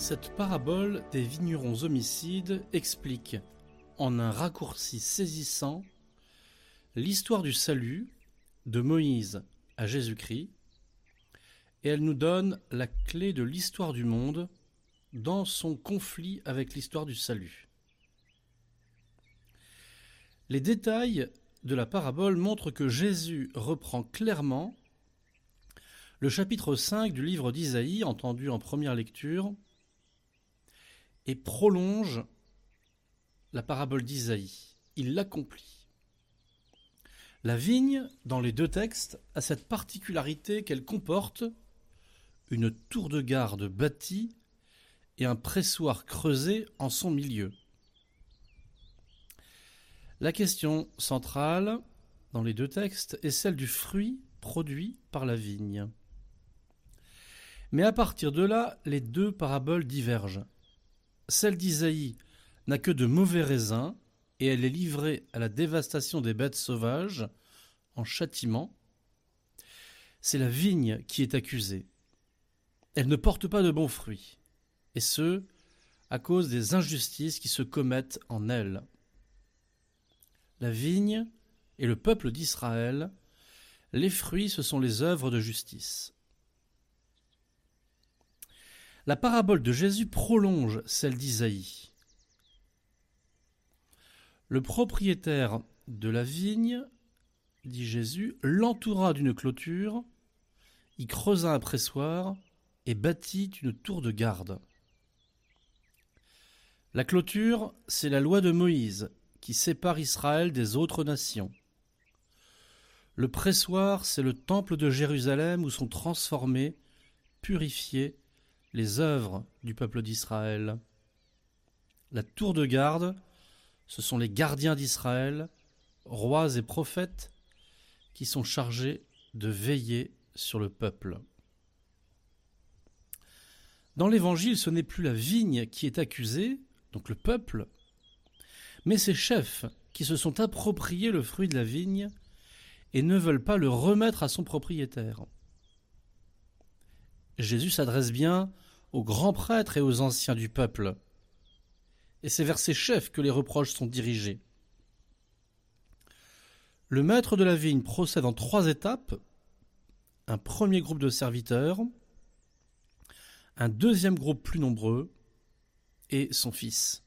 Cette parabole des vignerons homicides explique, en un raccourci saisissant, l'histoire du salut de Moïse à Jésus-Christ, et elle nous donne la clé de l'histoire du monde dans son conflit avec l'histoire du salut. Les détails de la parabole montrent que Jésus reprend clairement le chapitre 5 du livre d'Isaïe, entendu en première lecture, et prolonge la parabole d'Isaïe. Il l'accomplit. La vigne, dans les deux textes, a cette particularité qu'elle comporte une tour de garde bâtie et un pressoir creusé en son milieu. La question centrale dans les deux textes est celle du fruit produit par la vigne. Mais à partir de là, les deux paraboles divergent. Celle d'Isaïe n'a que de mauvais raisins et elle est livrée à la dévastation des bêtes sauvages en châtiment. C'est la vigne qui est accusée. Elle ne porte pas de bons fruits, et ce, à cause des injustices qui se commettent en elle. La vigne et le peuple d'Israël, les fruits, ce sont les œuvres de justice. La parabole de Jésus prolonge celle d'Isaïe. Le propriétaire de la vigne, dit Jésus, l'entoura d'une clôture, y creusa un pressoir et bâtit une tour de garde. La clôture, c'est la loi de Moïse qui sépare Israël des autres nations. Le pressoir, c'est le temple de Jérusalem où sont transformés, purifiés les œuvres du peuple d'Israël. La tour de garde, ce sont les gardiens d'Israël, rois et prophètes, qui sont chargés de veiller sur le peuple. Dans l'Évangile, ce n'est plus la vigne qui est accusée, donc le peuple, mais ces chefs qui se sont appropriés le fruit de la vigne et ne veulent pas le remettre à son propriétaire. Jésus s'adresse bien aux grands prêtres et aux anciens du peuple. Et c'est vers ces chefs que les reproches sont dirigés. Le maître de la vigne procède en trois étapes. Un premier groupe de serviteurs, un deuxième groupe plus nombreux, et son fils.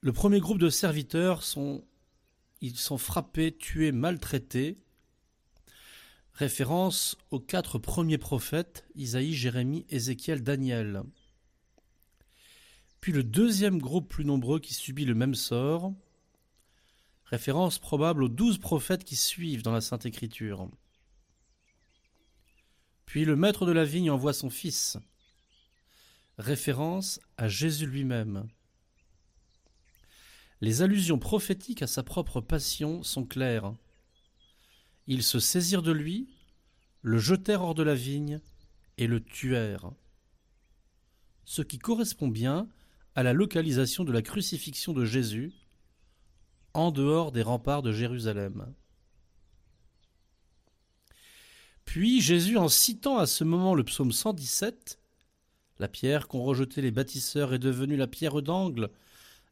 Le premier groupe de serviteurs sont ils sont frappés, tués, maltraités, Référence aux quatre premiers prophètes, Isaïe, Jérémie, Ézéchiel, Daniel. Puis le deuxième groupe plus nombreux qui subit le même sort. Référence probable aux douze prophètes qui suivent dans la Sainte Écriture. Puis le maître de la vigne envoie son fils. Référence à Jésus lui-même. Les allusions prophétiques à sa propre passion sont claires. Ils se saisirent de lui, le jetèrent hors de la vigne et le tuèrent. Ce qui correspond bien à la localisation de la crucifixion de Jésus en dehors des remparts de Jérusalem. Puis Jésus, en citant à ce moment le psaume 117, La pierre qu'ont rejetée les bâtisseurs est devenue la pierre d'angle,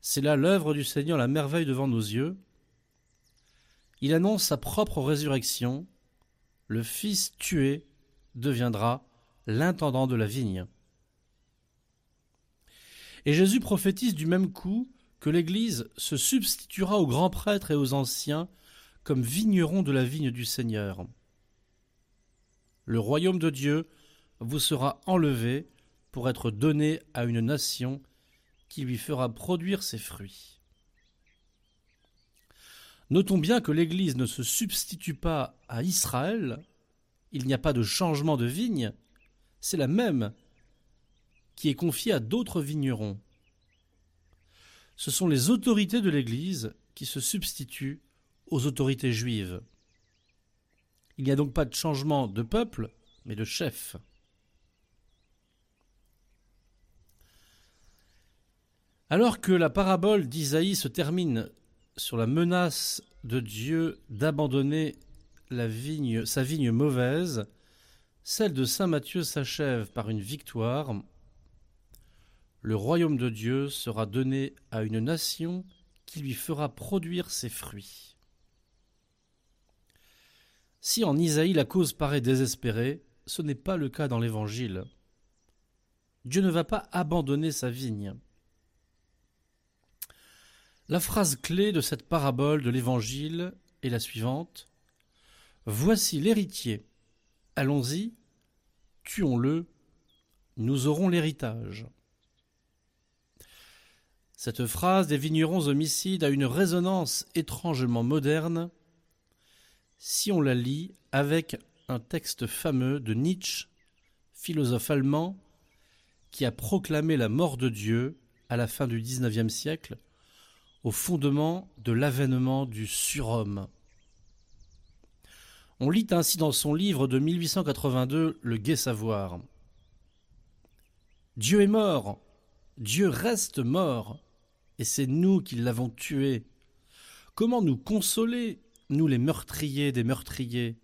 c'est là l'œuvre du Seigneur, la merveille devant nos yeux, il annonce sa propre résurrection. Le Fils tué deviendra l'intendant de la vigne. Et Jésus prophétise du même coup que l'Église se substituera aux grands prêtres et aux anciens comme vignerons de la vigne du Seigneur. Le royaume de Dieu vous sera enlevé pour être donné à une nation qui lui fera produire ses fruits. Notons bien que l'Église ne se substitue pas à Israël, il n'y a pas de changement de vigne, c'est la même qui est confiée à d'autres vignerons. Ce sont les autorités de l'Église qui se substituent aux autorités juives. Il n'y a donc pas de changement de peuple, mais de chef. Alors que la parabole d'Isaïe se termine sur la menace de Dieu d'abandonner sa vigne mauvaise, Celle de Saint Matthieu s'achève par une victoire. Le royaume de Dieu sera donné à une nation qui lui fera produire ses fruits. Si en Isaïe la cause paraît désespérée, ce n'est pas le cas dans l'Évangile. Dieu ne va pas abandonner sa vigne. La phrase clé de cette parabole de l'Évangile est la suivante. Voici l'héritier. Allons-y, tuons-le, nous aurons l'héritage. Cette phrase des vignerons homicides a une résonance étrangement moderne si on la lit avec un texte fameux de Nietzsche, philosophe allemand, qui a proclamé la mort de Dieu à la fin du XIXe siècle au fondement de l'avènement du surhomme. On lit ainsi dans son livre de 1882 Le Gai Savoir. Dieu est mort, Dieu reste mort, et c'est nous qui l'avons tué. Comment nous consoler, nous les meurtriers des meurtriers?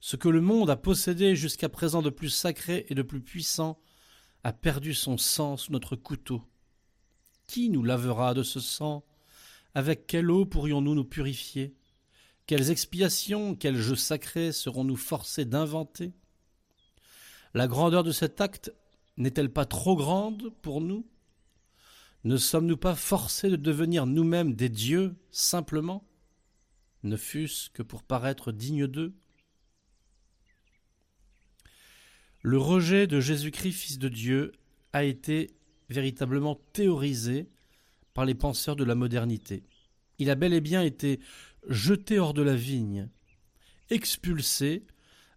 Ce que le monde a possédé jusqu'à présent de plus sacré et de plus puissant a perdu son sang sous notre couteau. Qui nous lavera de ce sang? Avec quelle eau pourrions-nous nous purifier? Quelles expiations, quels jeux sacrés serons-nous forcés d'inventer? La grandeur de cet acte n'est-elle pas trop grande pour nous? Ne sommes-nous pas forcés de devenir nous-mêmes des dieux simplement? Ne fût-ce que pour paraître dignes d'eux? Le rejet de Jésus-Christ, Fils de Dieu, a été véritablement théorisé par les penseurs de la modernité. Il a bel et bien été jeté hors de la vigne, expulsé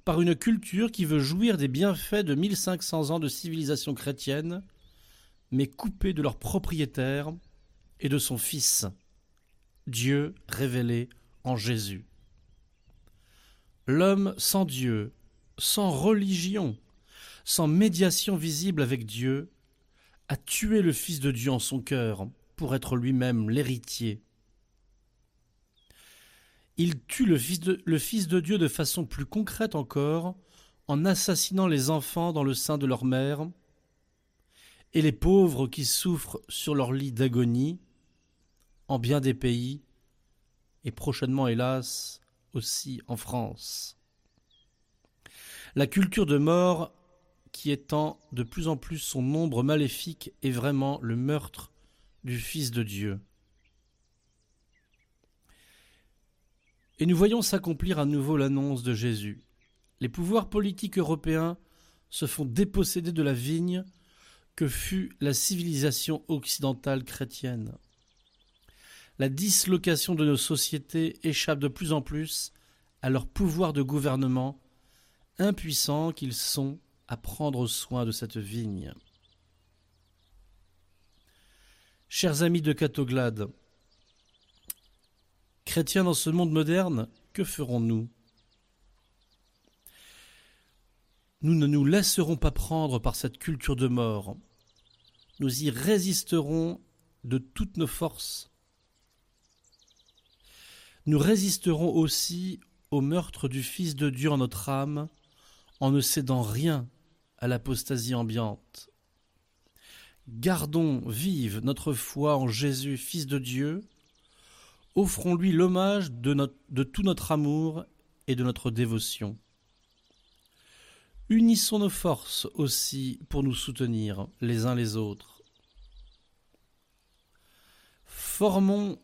par une culture qui veut jouir des bienfaits de 1500 ans de civilisation chrétienne, mais coupé de leur propriétaire et de son Fils, Dieu révélé en Jésus. L'homme sans Dieu, sans religion, sans médiation visible avec Dieu, a tué le Fils de Dieu en son cœur pour être lui-même l'héritier. Il tue le fils, de, le fils de Dieu de façon plus concrète encore, en assassinant les enfants dans le sein de leur mère, et les pauvres qui souffrent sur leur lit d'agonie, en bien des pays, et prochainement, hélas, aussi en France. La culture de mort, qui étend de plus en plus son nombre maléfique, est vraiment le meurtre du Fils de Dieu. Et nous voyons s'accomplir à nouveau l'annonce de Jésus. Les pouvoirs politiques européens se font déposséder de la vigne que fut la civilisation occidentale chrétienne la dislocation de nos sociétés échappe de plus en plus à leur pouvoir de gouvernement, impuissants qu'ils sont à prendre soin de cette vigne. Chers amis de Catoglade, chrétiens dans ce monde moderne, que ferons-nous? Nous ne nous laisserons pas prendre par cette culture de mort. Nous y résisterons de toutes nos forces nous résisterons aussi au meurtre du Fils de Dieu en notre âme, en ne cédant rien à l'apostasie ambiante. Gardons vive notre foi en Jésus, Fils de Dieu, offrons-lui l'hommage de, tout notre amour et de notre dévotion. Unissons nos forces aussi pour nous soutenir les uns les autres. Formons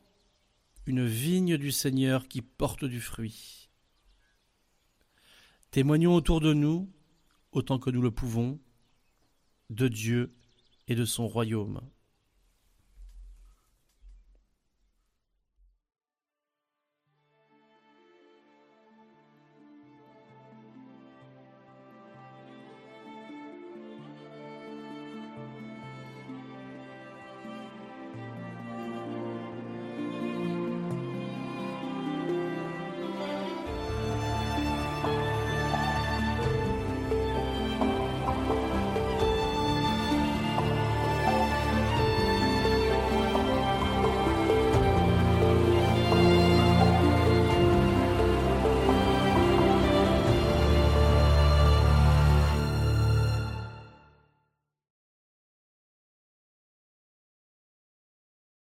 une vigne du Seigneur qui porte du fruit. Témoignons autour de nous, autant que nous le pouvons, de Dieu et de son royaume.